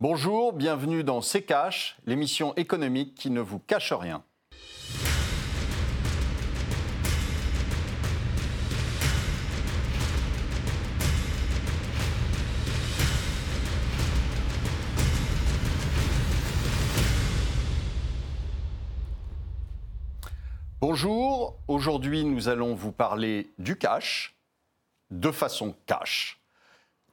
Bonjour, bienvenue dans C'est Cash, l'émission économique qui ne vous cache rien. Bonjour, aujourd'hui nous allons vous parler du cash de façon cash.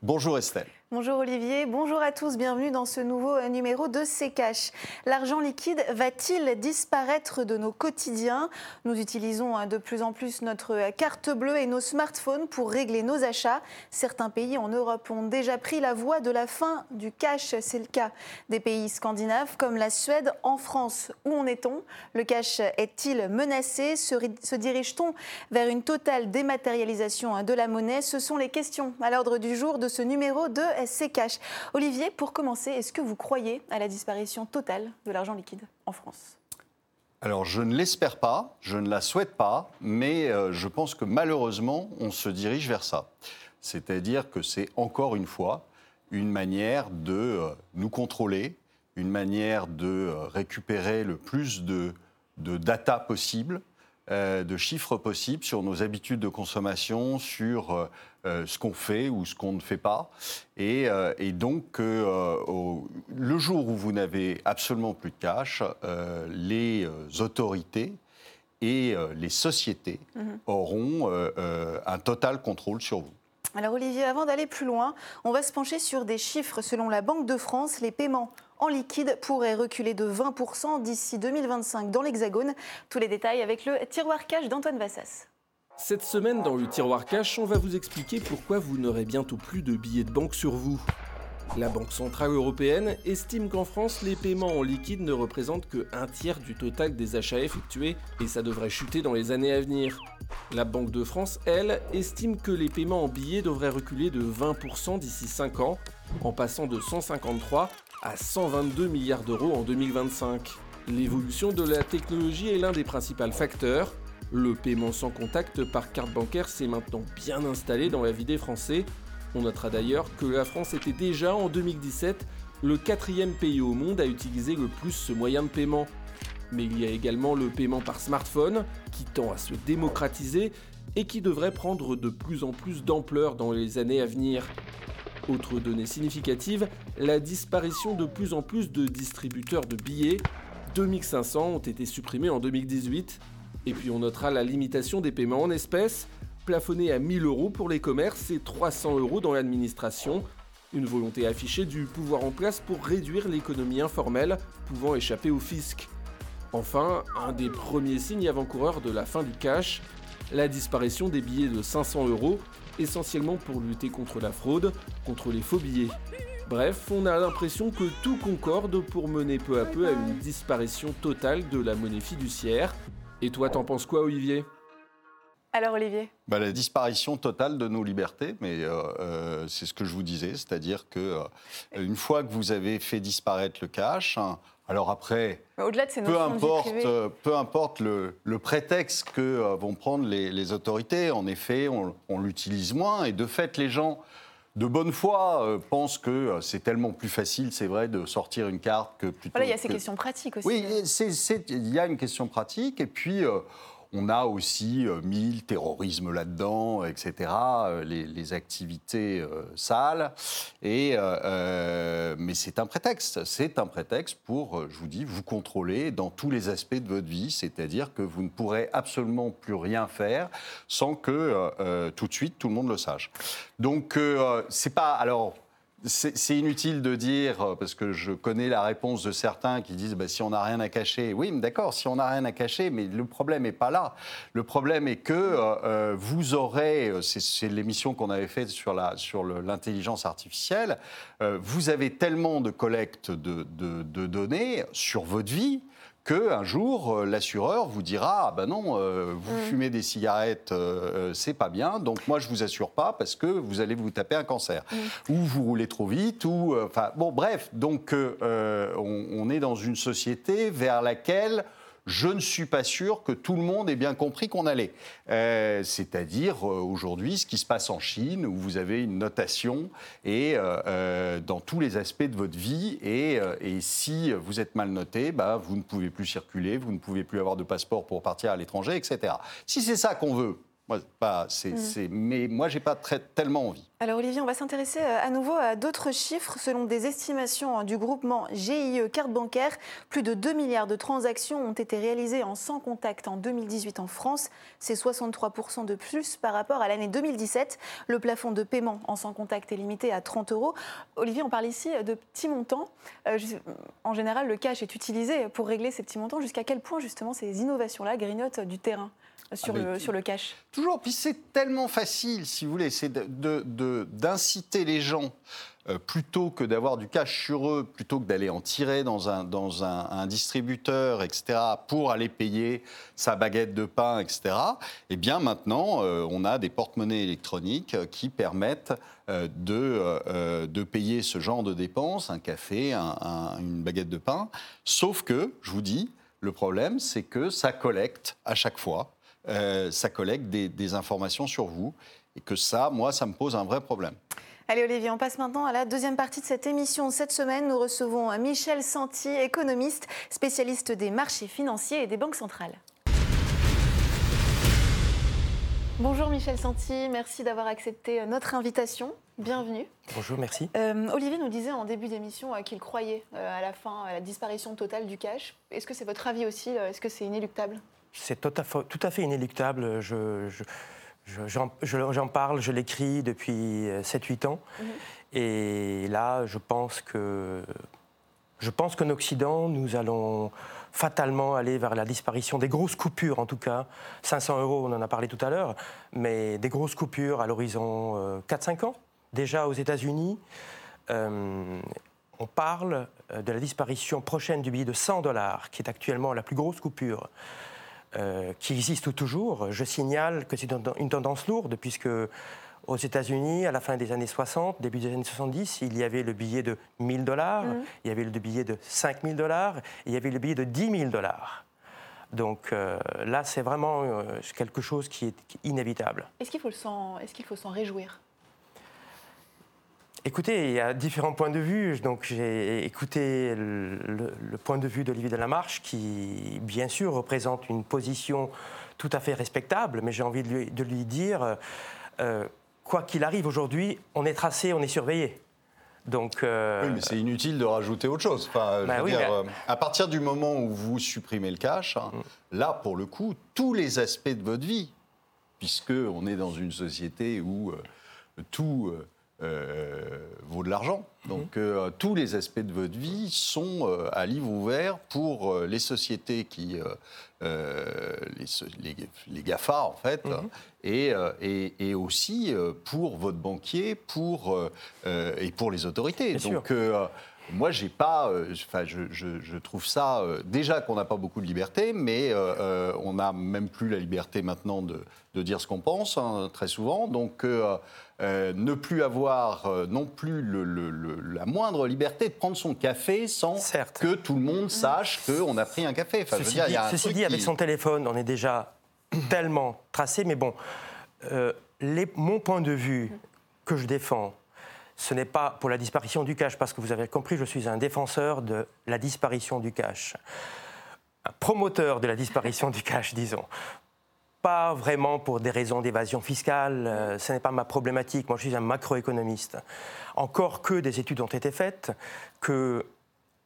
Bonjour Estelle. Bonjour Olivier, bonjour à tous, bienvenue dans ce nouveau euh, numéro de C'est Cash. L'argent liquide va-t-il disparaître de nos quotidiens? Nous utilisons hein, de plus en plus notre euh, carte bleue et nos smartphones pour régler nos achats. Certains pays en Europe ont déjà pris la voie de la fin du cash. C'est le cas des pays scandinaves comme la Suède. En France, où en est-on? Le cash est-il menacé? Se dirige-t-on vers une totale dématérialisation hein, de la monnaie? Ce sont les questions à l'ordre du jour de ce numéro de c'est cash. Olivier, pour commencer, est-ce que vous croyez à la disparition totale de l'argent liquide en France? Alors je ne l'espère pas, je ne la souhaite pas, mais euh, je pense que malheureusement on se dirige vers ça. C'est-à-dire que c'est encore une fois une manière de euh, nous contrôler, une manière de euh, récupérer le plus de data possible, de chiffres possibles sur nos habitudes de consommation, sur euh, ce qu'on fait ou ce qu'on ne fait pas. Et, euh, donc, euh, le jour où vous n'avez absolument plus de cash, les autorités et les sociétés mhm. auront un total contrôle sur vous. Alors Olivier, avant d'aller plus loin, on va se pencher sur des chiffres. Selon la Banque de France, les paiements en liquide pourraient reculer de 20% d'ici 2025 dans l'Hexagone. Tous les détails avec le tiroir cash d'Antoine Vassas. Cette semaine, dans le tiroir cash, on va vous expliquer pourquoi vous n'aurez bientôt plus de billets de banque sur vous. La Banque Centrale Européenne estime qu'en France, les paiements en liquide ne représentent que un tiers du total des achats effectués et ça devrait chuter dans les années à venir. La Banque de France, elle, estime que les paiements en billets devraient reculer de 20% d'ici 5 ans, en passant de 153 à 122 milliards d'euros en 2025. L'évolution de la technologie est l'un des principaux facteurs, le paiement sans contact par carte bancaire s'est maintenant bien installé dans la vie des Français. On notera d'ailleurs que la France était déjà en 2017 le quatrième pays au monde à utiliser le plus ce moyen de paiement. Mais il y a également le paiement par smartphone qui tend à se démocratiser et qui devrait prendre de plus en plus d'ampleur dans les années à venir. Autre donnée significative, la disparition de plus en plus de distributeurs de billets. 2500 ont été supprimés en 2018 et puis on notera la limitation des paiements en espèces, plafonnée à 1000 euros pour les commerces et 300 euros dans l'administration. Une volonté affichée du pouvoir en place pour réduire l'économie informelle pouvant échapper au fisc. Enfin, un des premiers signes avant-coureurs de la fin du cash, la disparition des billets de 500 euros, essentiellement pour lutter contre la fraude, contre les faux billets. Bref, on a l'impression que tout concorde pour mener peu à peu à une disparition totale de la monnaie fiduciaire, et toi, t'en penses quoi, Olivier? Alors Olivier bah, La disparition totale de nos libertés, mais euh, euh, c'est ce que je vous disais, c'est-à-dire que euh, une fois que vous avez fait disparaître le cash, hein, alors après, Au-delà de ces peu, importe, peu importe le, prétexte que vont prendre les, autorités, en effet, on, on l'utilise moins, et de fait, les gens de bonne foi pensent que c'est tellement plus facile, c'est vrai, de sortir une carte que plutôt. Voilà, il y a ces questions pratiques aussi. Oui, il y a une question pratique. Et puis, on a aussi euh, mis le terrorisme là-dedans, etc., euh, les, activités euh, sales. Et, mais c'est un prétexte. C'est un prétexte pour, je vous dis, vous contrôler dans tous les aspects de votre vie. C'est-à-dire que vous ne pourrez absolument plus rien faire sans que tout de suite tout le monde le sache. Donc, c'est pas. Alors, c'est inutile de dire, euh, parce que je connais la réponse de certains qui disent bah, si on n'a rien à cacher. Oui, d'accord, si on n'a rien à cacher, mais le problème n'est pas là. Le problème est que euh, euh, vous aurez, c'est l'émission qu'on avait faite sur l'intelligence artificielle, vous avez tellement de collecte de données sur votre vie qu'un jour, euh, l'assureur vous dira ah ben non, euh, vous mm. fumez des cigarettes, euh, c'est pas bien, donc moi je vous assure pas parce que vous allez vous taper un cancer. Mm. Ou vous roulez trop vite, ou. Enfin, bon, bref, donc on, est dans une société vers laquelle je ne suis pas sûr que tout le monde ait bien compris qu'on allait. Euh, c'est-à-dire euh, aujourd'hui ce qui se passe en Chine, où vous avez une notation et euh, dans tous les aspects de votre vie, et, et si vous êtes mal noté, bah, vous ne pouvez plus circuler, vous ne pouvez plus avoir de passeport pour partir à l'étranger, etc. Si c'est ça qu'on veut, moi, pas, mm. mais moi, j'ai pas très, tellement envie. Alors Olivier, on va s'intéresser euh, à nouveau à d'autres chiffres. Selon des estimations hein, du groupement GIE Carte Bancaire, plus de 2 milliards de transactions ont été réalisées en sans contact en 2018 en France. C'est 63% de plus par rapport à l'année 2017. Le plafond de paiement en sans contact est limité à 30 euros. Olivier, on parle ici de petits montants. Euh, en général, le cash est utilisé pour régler ces petits montants. Jusqu'à quel point justement ces innovations-là grignotent du terrain sur, ah, le, sur le cash? Toujours. Puis c'est tellement facile, si vous voulez, c'est d'inciter les gens. Euh, plutôt que d'avoir du cash sur eux, plutôt que d'aller en tirer dans un, distributeur, etc., pour aller payer sa baguette de pain, etc., eh bien maintenant, euh, on a des porte-monnaies électroniques qui permettent euh, de, payer ce genre de dépenses, un café, une baguette de pain. Sauf que, je vous dis, le problème, c'est que ça collecte à chaque fois euh, ça collecte des, informations sur vous. Et que ça, moi, ça me pose un vrai problème. Allez Olivier, on passe maintenant à la deuxième partie de cette émission. Cette semaine, nous recevons Michel Santi, économiste, spécialiste des marchés financiers et des banques centrales. Bonjour Michel Santi, merci d'avoir accepté notre invitation. Bienvenue. Bonjour, merci. Euh, Olivier nous disait en début d'émission euh, qu'il croyait à la fin à la disparition totale du cash. Est-ce que c'est votre avis aussi Est-ce que c'est inéluctable? C'est tout, à fait inéluctable. J'en parle, je l'écris depuis 7-8 ans. Mhm. Et là, je pense que je pense qu'en Occident, nous allons fatalement aller vers la disparition des grosses coupures, en tout cas. 500 euros, on en a parlé tout à l'heure, mais des grosses coupures à l'horizon 4-5 euh, ans. Déjà aux États-Unis, euh, on parle euh, de la disparition prochaine du billet de 100 dollars, qui est actuellement la plus grosse coupure. Euh, qui existe toujours. Je signale que c'est une tendance lourde, puisque aux États-Unis, à la fin des années 60, début des années 70, il y avait le billet de 1000 dollars, mhm. il y avait le billet de 5000 dollars, il y avait le billet de 10 000 dollars. Donc euh, là, c'est vraiment euh, quelque chose qui est inévitable. Est-ce qu'il faut s'en réjouir? Écoutez, il y a différents points de vue. Donc j'ai écouté le, point de vue d'Olivier Delamarche, qui bien sûr représente une position tout à fait respectable, mais j'ai envie de lui, dire, euh, quoi qu'il arrive aujourd'hui, on est tracé, on est surveillé. Donc, euh, Oui, mais c'est inutile de rajouter autre chose. Enfin, bah euh, à partir du moment où vous supprimez le cash, hein, mm. là, pour le coup, tous les aspects de votre vie, puisque on est dans une société où tout euh, vaut de l'argent. Mhm. Donc euh, tous les aspects de votre vie sont euh, à livre ouvert pour les sociétés qui, les, les, GAFA en fait, mhm. et, et, aussi pour votre banquier, pour et pour les autorités. Donc moi, j'ai pas. Enfin, je, je, trouve ça déjà qu'on n'a pas beaucoup de liberté, mais on n'a même plus la liberté maintenant de, de dire ce qu'on pense hein, très souvent. Donc euh, ne plus avoir euh, non plus la moindre liberté de prendre son café sans que tout le monde sache qu'on a pris un café. Enfin, ceci dit, dit avec son téléphone, on est déjà tellement tracé, mais bon, euh, mon point de vue que je défends, ce n'est pas pour la disparition du cash, parce que vous avez compris, je suis un défenseur de la disparition du cash un promoteur de la disparition du cash, disons pas vraiment pour des raisons d'évasion fiscale, euh, ce n'est pas ma problématique. Moi, je suis un macroéconomiste. Encore que des études ont été faites que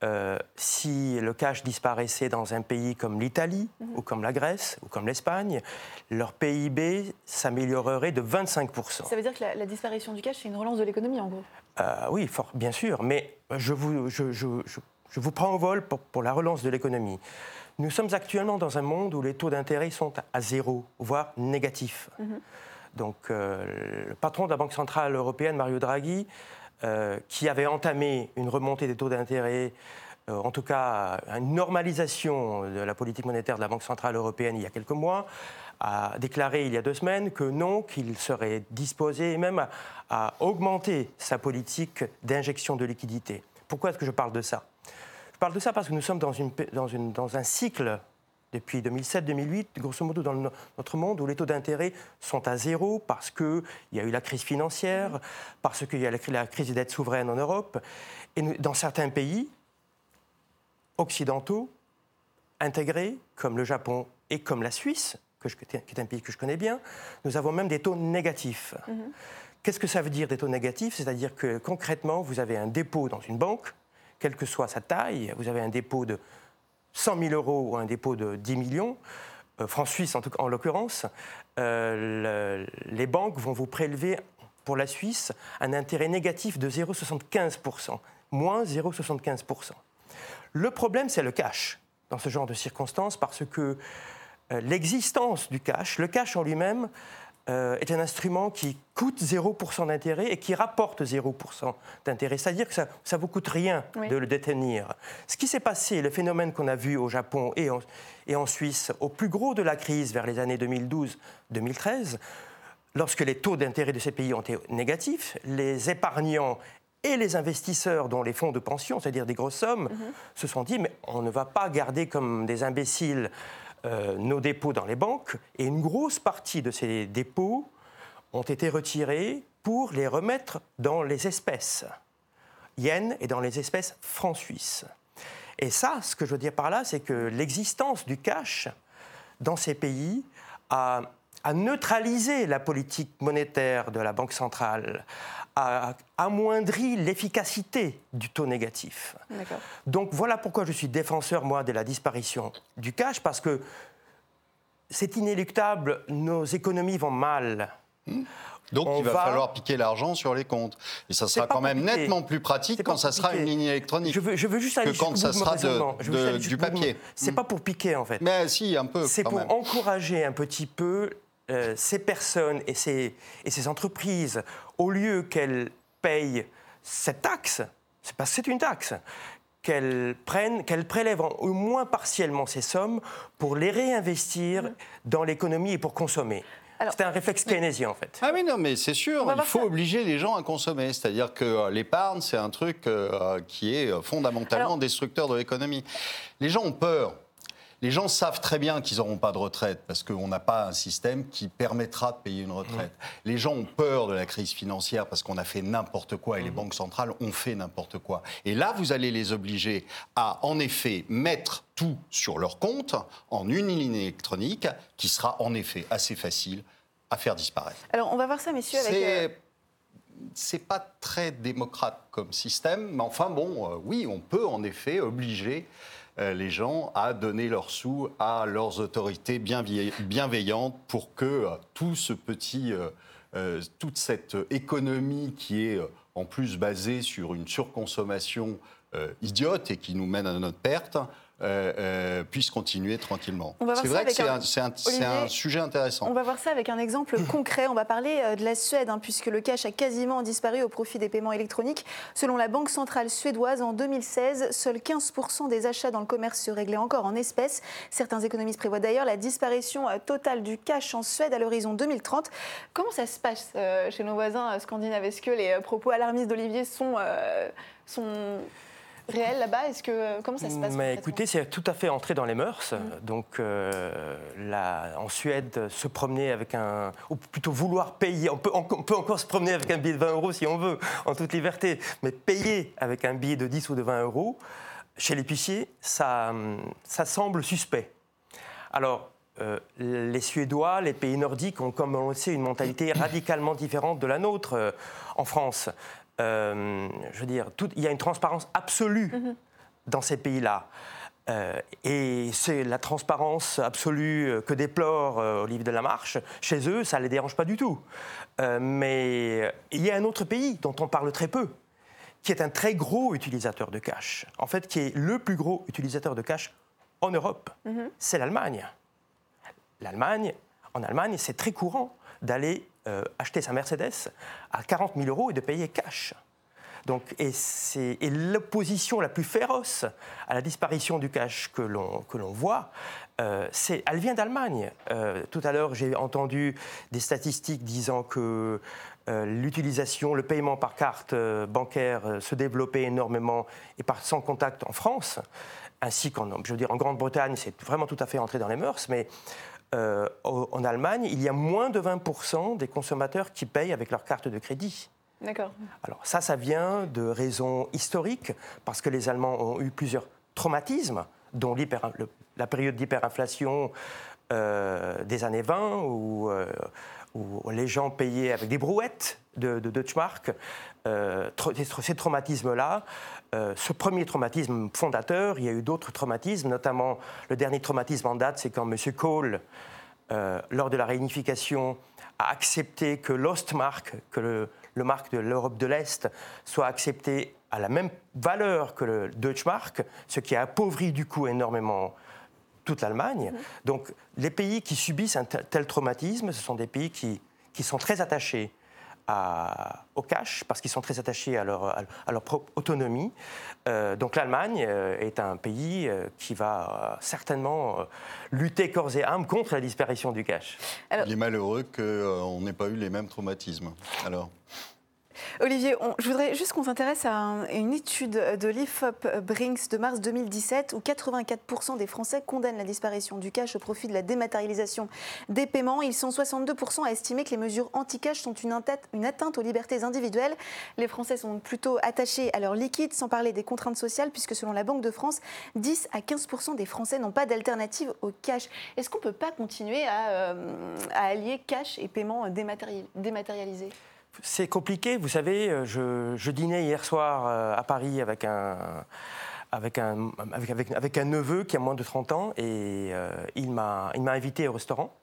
euh, si le cash disparaissait dans un pays comme l'Italie, mhm. ou comme la Grèce, ou comme l'Espagne, leur PIB s'améliorerait de 25%. Ça veut dire que la, disparition du cash, c'est une relance de l'économie, en gros? Euh, Oui, fort, bien sûr. Mais je vous, je, je, je vous prends au vol pour, pour la relance de l'économie. Nous sommes actuellement dans un monde où les taux d'intérêt sont à zéro, voire négatifs. Mhm. Donc, euh, le patron de la Banque Centrale Européenne, Mario Draghi, euh, qui avait entamé une remontée des taux d'intérêt, euh, en tout cas une normalisation de la politique monétaire de la Banque Centrale Européenne il y a quelques mois, a déclaré il y a deux semaines que non, qu'il serait disposé même à augmenter sa politique d'injection de liquidités. Pourquoi est-ce que je parle de ça? Je parle de ça parce que nous sommes dans, un cycle depuis 2007-2008, grosso modo dans notre monde, où les taux d'intérêt sont à zéro parce qu'il y a eu la crise financière, parce qu'il y a la crise des dettes souveraines en Europe. Et dans certains pays occidentaux, intégrés, comme le Japon et comme la Suisse, qui est un pays que je connais bien, nous avons même des taux négatifs. Mhm. Qu'est-ce que ça veut dire des taux négatifs? C'est-à-dire que concrètement, vous avez un dépôt dans une banque, quelle que soit sa taille, vous avez un dépôt de 100 000 euros ou un dépôt de 10 millions, euh, France-Suisse en, en l'occurrence, euh, les banques vont vous prélever pour la Suisse un intérêt négatif de 0,75%, moins 0,75%. Le problème, c'est le cash dans ce genre de circonstances parce que euh, l'existence du cash, le cash en lui-même, euh, est un instrument qui coûte 0% d'intérêt et qui rapporte 0% d'intérêt. C'est-à-dire que ça ne vous coûte rien de le détenir. Ce qui s'est passé, le phénomène qu'on a vu au Japon et en, et en Suisse, au plus gros de la crise vers les années 2012-2013, lorsque les taux d'intérêt de ces pays ont été négatifs, les épargnants et les investisseurs, dont les fonds de pension, c'est-à-dire des grosses sommes, mhm. se sont dit mais on ne va pas garder comme des imbéciles euh, nos dépôts dans les banques, et une grosse partie de ces dépôts ont été retirés pour les remettre dans les espèces yen et dans les espèces francs suisses. Et ça, ce que je veux dire par là, c'est que l'existence du cash dans ces pays a, a neutralisé la politique monétaire de la Banque centrale, a amoindri l'efficacité du taux négatif. Donc voilà pourquoi je suis défenseur, moi, de la disparition du cash, parce que c'est inéluctable, nos économies vont mal. Hmm. Donc il va, falloir piquer l'argent sur les comptes. Et ça sera quand même nettement plus pratique quand ça sera une ligne électronique. Je veux, je veux juste aller que quand ça sera du papier. C'est pas pour piquer en fait. Mais si, un peu. C'est pour encourager un petit peu euh, ces personnes et ces, et ces entreprises, au lieu qu'elles payent cette taxe, c'est parce que c'est une taxe, qu'elles prennent, qu'elles prélèvent au moins partiellement ces sommes pour les réinvestir mmh. dans l'économie et pour consommer. C'est un réflexe keynésien en fait. Ah oui, non, mais c'est sûr, il faut obliger les gens à consommer. C'est-à-dire que euh, l'épargne, c'est un truc euh, qui est fondamentalement destructeur de l'économie. Les gens ont peur. Les gens savent très bien qu'ils n'auront pas de retraite parce qu'on n'a pas un système qui permettra de payer une retraite. Mmh. Les gens ont peur de la crise financière parce qu'on a fait n'importe quoi et les mmh. banques centrales ont fait n'importe quoi. Et là, vous allez les obliger à, en effet, mettre tout sur leur compte en une ligne électronique qui sera en effet assez facile à faire disparaître. Alors, on va voir ça, messieurs, avec euh, c'est pas très démocrate comme système, mais enfin bon, euh, oui, on peut en effet obliger euh, les gens à donner leurs sous à leurs autorités bienveillantes pour que euh, tout ce petit, euh, toute cette économie qui est en plus basée sur une surconsommation idiote et qui nous mène à notre perte, euh, euh, puisse continuer tranquillement. C'est vrai que c'est un, sujet intéressant. On va voir ça avec un exemple concret. On va parler euh, de la Suède, hein, puisque le cash a quasiment disparu au profit des paiements électroniques. Selon la Banque centrale suédoise, en 2016, seuls 15% des achats dans le commerce se réglaient encore en espèces. Certains économistes prévoient d'ailleurs la disparition totale du cash en Suède à l'horizon 2030. Comment ça se passe chez nos voisins scandinaves? Est-ce que les propos alarmistes d'Olivier sont, sont réel là-bas Est-ce que comment ça se passe Mais écoutez, c'est tout à fait entré dans les mœurs. Mm. Donc, euh, en Suède, se promener avec un, ou plutôt vouloir payer, on peut, on peut, encore se promener avec un billet de 20 euros si on veut, en toute liberté, mais payer avec un billet de 10 ou de 20 euros chez l'épicier, ça, ça semble suspect. Alors. Euh, les Suédois, les pays nordiques ont, comme on le sait, une mentalité radicalement différente de la nôtre euh, en France. Euh, je veux dire, il y a une transparence absolue mhm. dans ces pays-là. Euh, et c'est la transparence absolue euh, que déplore Olivier de la Marche. Chez eux, ça ne les dérange pas du tout. mais il y a un autre pays dont on parle très peu, qui est un très gros utilisateur de cash. En fait, qui est le plus gros utilisateur de cash en Europe. Mhm. C'est l'Allemagne. L'Allemagne, en Allemagne, c'est très courant d'aller euh, acheter sa Mercedes à 40 000 euros et de payer cash. Donc, et, et l'opposition la plus féroce à la disparition du cash que l'on, voit, euh, elle vient d'Allemagne. Euh, tout à l'heure, j'ai entendu des statistiques disant que l'utilisation, le paiement par carte bancaire se développait énormément et par sans contact en France, ainsi qu'en je veux dire, en Grande-Bretagne, c'est vraiment tout à fait entré dans les mœurs, mais en Allemagne, il y a moins de 20% des consommateurs qui payent avec leur carte de crédit. D'accord. Alors ça, ça vient de raisons historiques, parce que les Allemands ont eu plusieurs traumatismes, dont la période d'hyperinflation euh, des années 20, euh, où, les gens payaient avec des brouettes de, de Deutschmark. Euh, ces traumatismes-là, ce premier traumatisme fondateur, il y a eu d'autres traumatismes, notamment le dernier traumatisme en date, c'est quand M. Kohl, lors de la réunification, a accepté que l'Ostmark, que le, le marque de l'Europe de l'Est soit accepté à la même valeur que le Deutschmark, ce qui a appauvri du coup énormément toute l'Allemagne. Donc les pays qui subissent un tel traumatisme, ce sont des pays qui, qui sont très attachés au cash, parce qu'ils sont très attachés à leur, à leur propre autonomie. Euh, donc l'Allemagne euh, est un pays euh, qui va certainement lutter corps et âme contre la disparition du cash. Il est malheureux qu'on n'ait pas eu les mêmes traumatismes. Alors Olivier, je voudrais juste qu'on s'intéresse à, une étude de l'IFOP Brinks de mars 2017 où 84% des Français condamnent la disparition du cash au profit de la dématérialisation des paiements. Ils sont 62% à estimer que les mesures anti-cash sont une, atteinte aux libertés individuelles. Les Français sont plutôt attachés à leur liquide, sans parler des contraintes sociales, puisque selon la Banque de France, 10 à 15% des Français n'ont pas d'alternative au cash. Est-ce qu'on ne peut pas continuer à, euh, à, allier cash et paiement dématérialisé? C'est compliqué. Vous savez, euh, je, dînais hier soir euh, à Paris avec un, avec un, avec, un neveu qui a moins de 30 ans et euh, il m'a invité au restaurant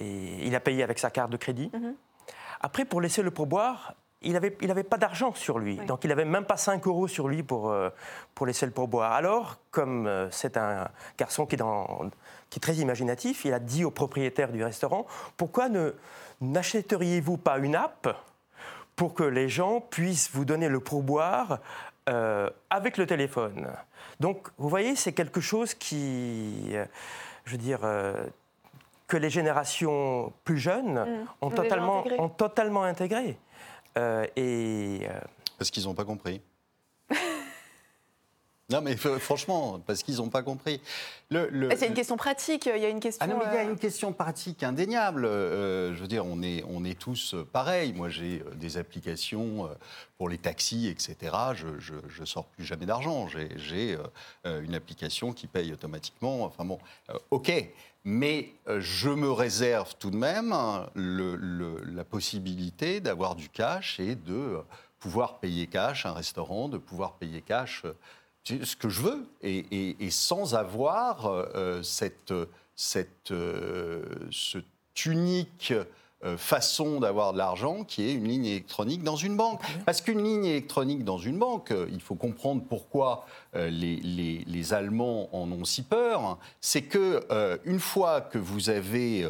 et il a payé avec sa carte de crédit. Mhm. Après, pour laisser le pourboire, il n'avait il avait pas d'argent sur lui. Donc, il n'avait même pas 5 euros sur lui pour, pour laisser le pourboire. Alors, comme c'est un garçon qui est, dans, qui est très imaginatif, il a dit au propriétaire du restaurant Pourquoi ne n'achèteriez-vous pas une app pour que les gens puissent vous donner le pourboire euh, avec le téléphone? Donc, vous voyez, c'est quelque chose qui, euh, je veux dire, euh, que les générations plus jeunes mmh. ont, totalement, intégré. ont totalement intégré. et, Parce qu'ils n'ont pas compris. Non, mais franchement, parce qu'ils n'ont pas compris. Le, ah, c'est une question pratique, il y a une question. Ah non, mais il y a euh, une question pratique indéniable. Euh, je veux dire, on est, on est tous pareils. Moi, j'ai euh, des applications pour les taxis, etc. Je ne sors plus jamais d'argent. J'ai une application qui paye automatiquement. Enfin bon, OK. Mais je me réserve tout de même la possibilité d'avoir du cash et de pouvoir payer cash un restaurant, de pouvoir payer cash ce que je veux, et, sans avoir euh, cette, cette, euh, unique euh, façon d'avoir de l'argent qui est une ligne électronique dans une banque. Parce qu'une ligne électronique dans une banque, il faut comprendre pourquoi les, les, Allemands en ont si peur, c'est que une fois que vous avez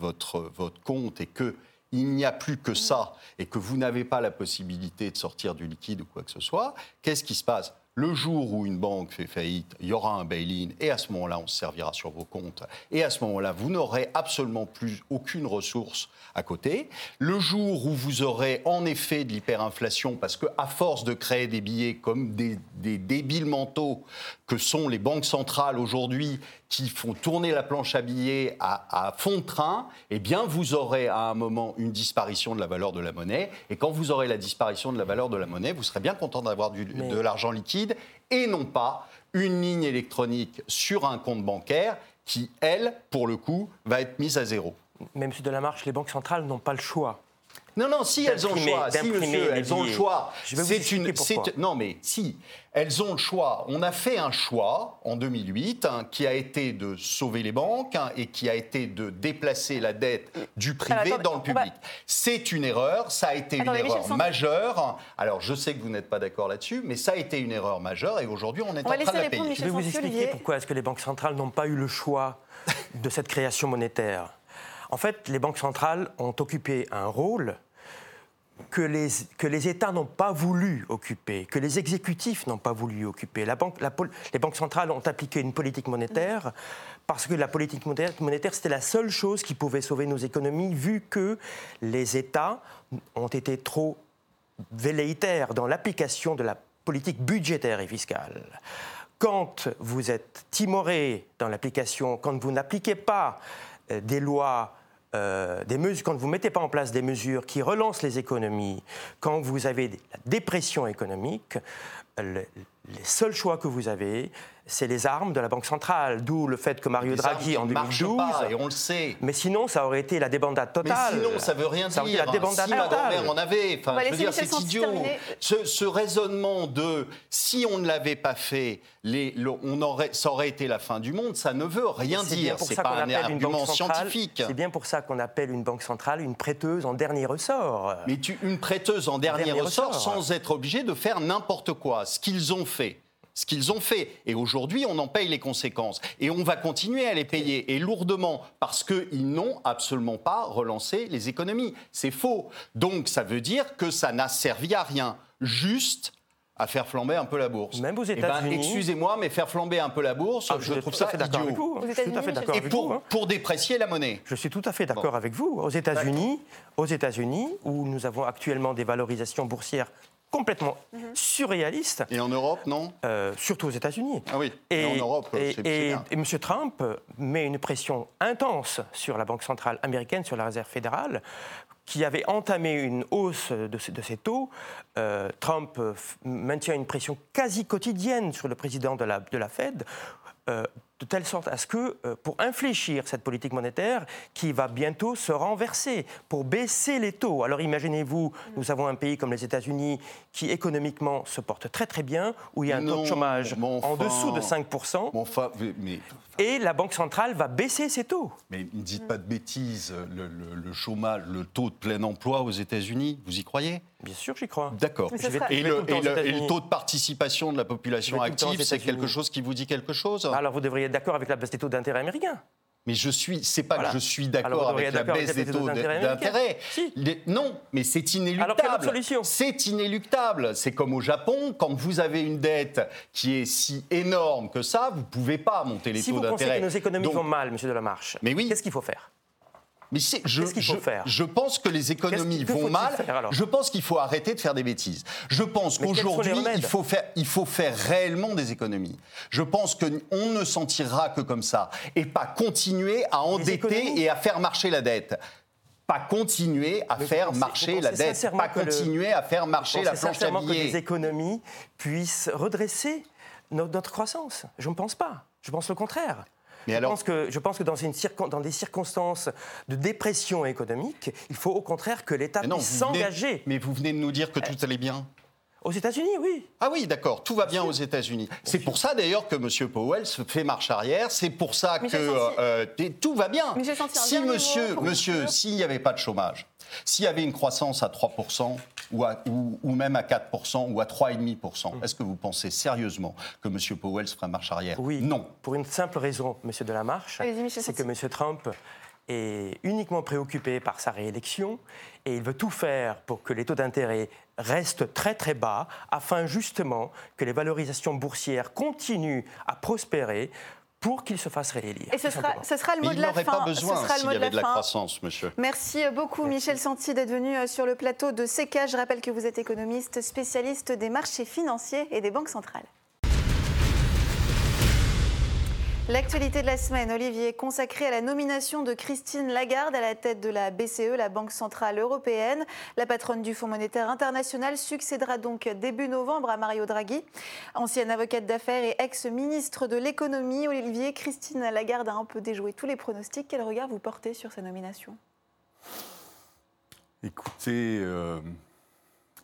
votre, votre compte et que il n'y a plus que ça et que vous n'avez pas la possibilité de sortir du liquide ou quoi que ce soit, qu'est-ce qui se passe? Le jour où une banque fait faillite, il y aura un bail-in et à ce moment-là, on se servira sur vos comptes. Et à ce moment-là, vous n'aurez absolument plus aucune ressource à côté. Le jour où vous aurez en effet de l'hyperinflation, parce qu'à force de créer des billets comme des, débiles mentaux que sont les banques centrales aujourd'hui, qui font tourner la planche à billets à, fond de train, eh bien, vous aurez à un moment une disparition de la valeur de la monnaie. Et quand vous aurez la disparition de la valeur de la monnaie, vous serez bien content d'avoir de l'argent liquide et non pas une ligne électronique sur un compte bancaire qui, elle, pour le coup, va être mise à zéro. Mais, M. Delamarche, les banques centrales n'ont pas le choix. Non, non, si elles ont le choix, si monsieur, elles ont le choix. C'est une, non, mais si elles ont le choix. On a fait un choix en 2008 hein, qui a été de sauver les banques hein, et qui a été de déplacer la dette du privé dans le public. C'est une erreur, ça a été une erreur majeure. Alors, je sais que vous n'êtes pas d'accord là-dessus, mais ça a été une erreur majeure et aujourd'hui, on est en train de la payer. Je vais vous expliquer pourquoi est-ce que les banques centrales n'ont pas eu le choix de cette création monétaire. En fait, les banques centrales ont occupé un rôle que les, que les États n'ont pas voulu occuper, que les exécutifs n'ont pas voulu occuper. Les banques centrales ont appliqué une politique monétaire parce que la politique monétaire, c'était la seule chose qui pouvait sauver nos économies, vu que les États ont été trop velléitaires dans l'application de la politique budgétaire et fiscale. Quand vous êtes timoré dans l'application, quand vous n'appliquez pas euh, des lois euh, quand vous ne mettez pas en place des mesures qui relancent les économies, quand vous avez la dépression économique, les seuls choix que vous avez, c'est les armes de la Banque centrale. D'où le fait que Mario Draghi en 2012. Pas, et on le sait. Mais sinon, ça aurait été la débandade totale. Mais sinon, ça veut rien ça dire. La débandade si Madame en avait. Enfin, je veux dire, c'est idiot. Ce, ce, raisonnement de si on ne l'avait pas fait, les, le, on aurait, ça aurait été la fin du monde, ça ne veut rien dire. C'est pas un argument scientifique. C'est bien pour ça qu'on appelle une banque centrale une prêteuse en dernier ressort. Mais tu, une prêteuse en dernier, dernier ressort, ressort sans être obligé de faire n'importe quoi. Ce qu'ils ont fait ce qu'ils ont fait. Et aujourd'hui, on en paye les conséquences. Et on va continuer à les payer, et lourdement, parce qu'ils n'ont absolument pas relancé les économies. C'est faux. Donc ça veut dire que ça n'a servi à rien. Juste à faire flamber un peu la bourse. Même aux eh ben, États-Unis. Excusez-moi, mais faire flamber un peu la bourse, ah, je trouve ça idiot. Vous. Je suis tout à fait d'accord avec pour, vous, hein. pour déprécier la monnaie. Je suis tout à fait d'accord avec vous. Aux États-Unis, aux États-Unis, où nous avons actuellement des valorisations boursières complètement Mhm. surréaliste. Et en Europe, non? Euh, Surtout aux États-Unis. Ah oui, et, en Europe, et, c'est et, bien. et M. Trump met une pression intense sur la Banque centrale américaine, sur la Réserve fédérale, qui avait entamé une hausse de, de ces taux. Euh, Trump maintient une pression quasi quotidienne sur le président de la, de la Fed. Euh, de telle sorte à ce que, euh, pour infléchir cette politique monétaire qui va bientôt se renverser, pour baisser les taux. Alors imaginez-vous, nous avons un pays comme les États-Unis qui économiquement se porte très très bien, où il y a un non, taux de chômage enfin, en dessous de 5%. Enfin, mais, et la Banque centrale va baisser ses taux. Mais ne dites pas de bêtises, le, le, le chômage, le taux de plein emploi aux États-Unis, vous y croyez? Bien sûr, j'y crois. D'accord. Sera- Et, le, et taux de participation de la population active, c'est quelque chose qui vous dit quelque chose? Alors vous devriez être d'accord avec la baisse des taux d'intérêt américains. Mais je suis, c'est pas Voilà. que je suis d'accord avec la baisse avec des taux d'intérêt d'intérêt. Si. Non, mais c'est inéluctable. C'est inéluctable. C'est comme au Japon, quand vous avez une dette qui est si énorme que ça, vous pouvez pas monter les Si taux vous pensez d'intérêt. que nos économies Donc- vont mal, Monsieur Delamarche, Mais oui. qu'est-ce qu'il faut faire? Mais c'est- je, Qu'est-ce qu'il faut je- faire? je pense que les économies Qu'est-ce- vont mal. faire, alors? Je pense qu'il faut arrêter de faire des bêtises. Je pense Mais qu'aujourd'hui, il faut, faire, il faut faire réellement des économies. Je pense qu'on ne s'en tirera que comme ça. Et pas continuer à endetter et à faire marcher la dette. Pas continuer à Mais faire pensez- marcher la dette. Pas le- continuer à faire marcher la planche à sincèrement que les billets. économies puissent redresser no- notre croissance? Je ne pense pas. Je pense le contraire. Mais je, alors- pense que, je pense que dans, une circon- dans des circonstances de dépression économique, il faut au contraire que l'État Mais puisse vous venez- s'engager. mais vous venez de nous dire que tout allait bien. Aux États-Unis, oui. Ah oui, d'accord, tout va bien aux États-Unis. C'est pour ça d'ailleurs que M. Powell se fait marche arrière. C'est pour ça que euh, tout va bien. Santi, un si monsieur, monsieur, s'il n'y avait pas de chômage, s'il y avait une croissance à 3% ou, à- ou- ou même à 4% ou à 3,5%, est-ce que vous pensez sérieusement que M. Powell se ferait marche arrière? Oui. Non. Pour une simple raison, Monsieur Delamarche, c'est que. M. Trump est uniquement préoccupé par sa réélection et il veut tout faire pour que les taux d'intérêt restent très très bas afin justement que les valorisations boursières continuent à prospérer pour qu'il se fasse réélire. Et ce sera, simplement. ce sera le mot il de la n'aurait fin. pas besoin ce sera le s'il y de la avait de la croissance, monsieur. Merci beaucoup Michel Santi d'être venu euh, sur le plateau de CECA. Je rappelle que vous êtes économiste spécialiste des marchés financiers et des banques centrales. L'actualité de la semaine, Olivier, consacrée à la nomination de Christine Lagarde à la tête de la BCE, la Banque Centrale Européenne. La patronne du Fonds monétaire international succédera donc début novembre à Mario Draghi. Ancienne avocate d'affaires et ex-ministre de l'économie, Olivier, Christine Lagarde a un peu déjoué tous les pronostics. Quel regard vous portez sur sa nomination? Écoutez, euh,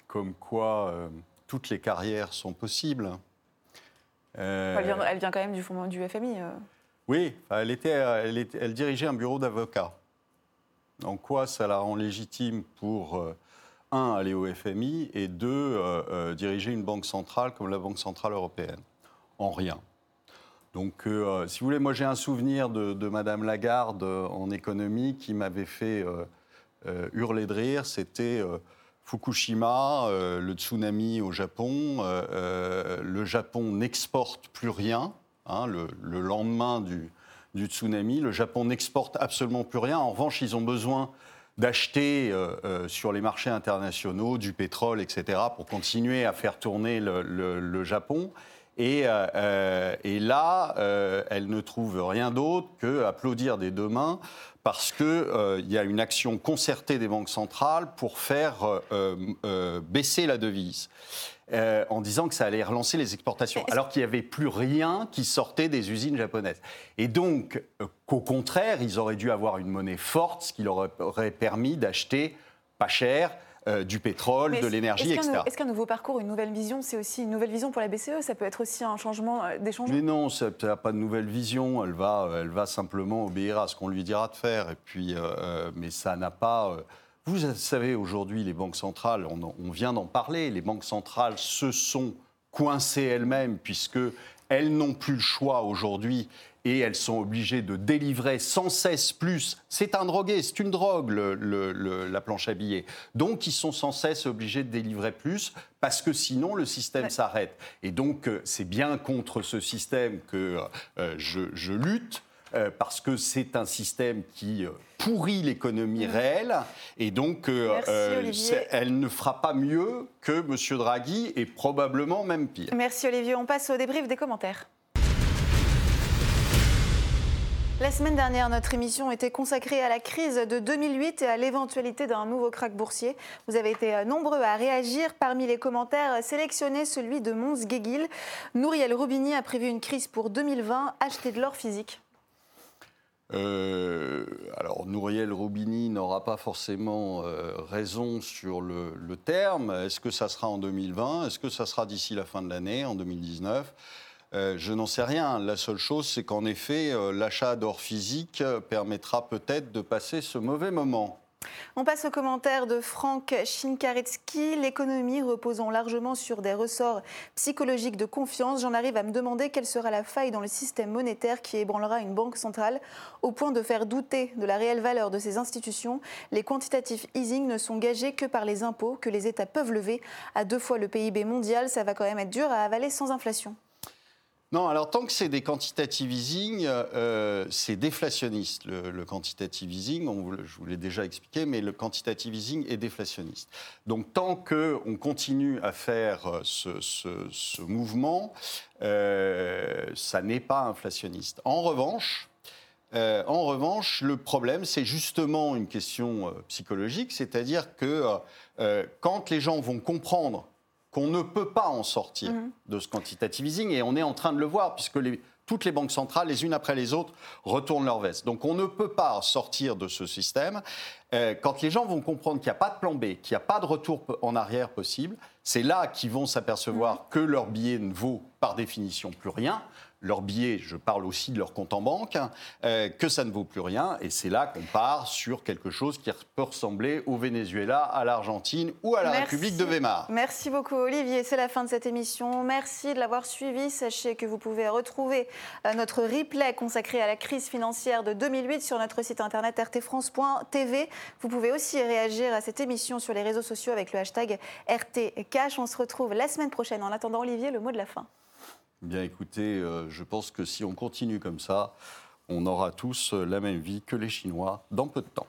comme quoi euh, toutes les carrières sont possibles. Euh, elle, vient, elle vient quand même du, du FMI. euh. Oui, elle, était, elle, était- elle dirigeait un bureau d'avocats. En quoi ça la rend légitime pour, euh, un, aller au FMI et deux, euh, diriger une banque centrale comme la Banque Centrale Européenne? En rien. Donc, euh, si vous voulez, moi j'ai un souvenir de, de Madame Lagarde en économie qui m'avait fait hurler de rire. C'était euh, Fukushima, le tsunami au Japon, le Japon n'exporte plus rien. Hein, le, lendemain du, tsunami, le Japon n'exporte absolument plus rien. En revanche, ils ont besoin d'acheter euh, euh, sur les marchés internationaux du pétrole, etc., pour continuer à faire tourner le, Japon. Et, euh, là, elle ne trouve rien d'autre que applaudir des deux mains parce qu'il y a une action concertée des banques centrales pour faire baisser la devise. Euh, en disant que ça allait relancer les exportations, alors qu'il n'y avait plus rien qui sortait des usines japonaises. Et donc, euh, qu'au contraire, ils auraient dû avoir une monnaie forte, ce qui leur aurait permis d'acheter pas cher. Euh, du pétrole, de l'énergie, etc. Est-ce qu'un nouveau parcours, une nouvelle vision, c'est aussi une nouvelle vision pour la BCE Ça peut être aussi un changement, des changements? Mais non, ça n'a pas de nouvelle vision. Elle va, elle va simplement obéir à ce qu'on lui dira de faire. Et puis, mais ça n'a pas vous savez, aujourd'hui, les banques centrales, on, vient d'en parler, les banques centrales se sont coincées elles-mêmes puisque elles n'ont plus le choix aujourd'hui et elles sont obligées de délivrer sans cesse plus. C'est un drogué, c'est une drogue, la planche à billets. Donc, ils sont sans cesse obligés de délivrer plus parce que sinon, le système s'arrête. Et donc, euh, c'est bien contre ce système que euh, je lutte. Euh, parce que c'est un système qui euh, pourrit l'économie réelle et donc euh, elle ne fera pas mieux que M. Draghi et probablement même pire. Merci Olivier. On passe au débrief des commentaires. La semaine dernière, notre émission était consacrée à la crise de 2008 et à l'éventualité d'un nouveau krach boursier. Vous avez été nombreux à réagir. Parmi les commentaires sélectionnés, celui de Mons Guéguil. Nouriel Robigny a prévu une crise pour 2020. Acheter de l'or physique. Euh, alors, Nouriel Roubini n'aura pas forcément euh, raison sur le, terme. Est-ce que ça sera en 2020 Est-ce que ça sera d'ici la fin de l'année, en 2019 euh, je n'en sais rien. La seule chose, c'est qu'en effet, l'achat d'or physique permettra peut-être de passer ce mauvais moment. On passe aux commentaires de Franck Shinkaretsky. L'économie reposant largement sur des ressorts psychologiques de confiance, j'en arrive à me demander quelle sera la faille dans le système monétaire qui ébranlera une banque centrale au point de faire douter de la réelle valeur de ces institutions. Les quantitatifs easing ne sont gagés que par les impôts que les États peuvent lever à deux fois le PIB mondial. Ça va quand même être dur à avaler sans inflation. Non, alors tant que c'est des quantitative easing, euh, c'est déflationniste. Le, quantitative easing, je vous l'ai déjà expliqué, mais le quantitative easing est déflationniste. Donc tant qu'on continue à faire euh, ce, mouvement, euh, ça n'est pas inflationniste. En revanche, en revanche, le problème, c'est justement une question psychologique, c'est-à-dire que quand les gens vont comprendre qu'on ne peut pas en sortir mhm. de ce quantitative easing et on est en train de le voir puisque toutes les banques centrales, les unes après les autres, retournent leur veste. Donc on ne peut pas sortir de ce système. Euh, quand les gens vont comprendre qu'il n'y a pas de plan B, qu'il n'y a pas de retour en arrière possible, c'est là qu'ils vont s'apercevoir mhm. que leur billet ne vaut par définition plus rien leur billet, je parle aussi de leur compte en banque, euh, que ça ne vaut plus rien. Et c'est là qu'on part sur quelque chose qui peut ressembler au Venezuela, à l'Argentine ou à la République de Weimar. Merci beaucoup Olivier, c'est la fin de cette émission. Merci de l'avoir suivi. Sachez que vous pouvez retrouver euh, notre replay consacré à la crise financière de 2008 sur notre site internet rtfrance.tv. Vous pouvez aussi réagir à cette émission sur les réseaux sociaux avec le hashtag RTCash. On se retrouve la semaine prochaine. En attendant Olivier, le mot de la fin. Bien écoutez, euh, je pense que si on continue comme ça, on aura tous la même vie que les Chinois dans peu de temps.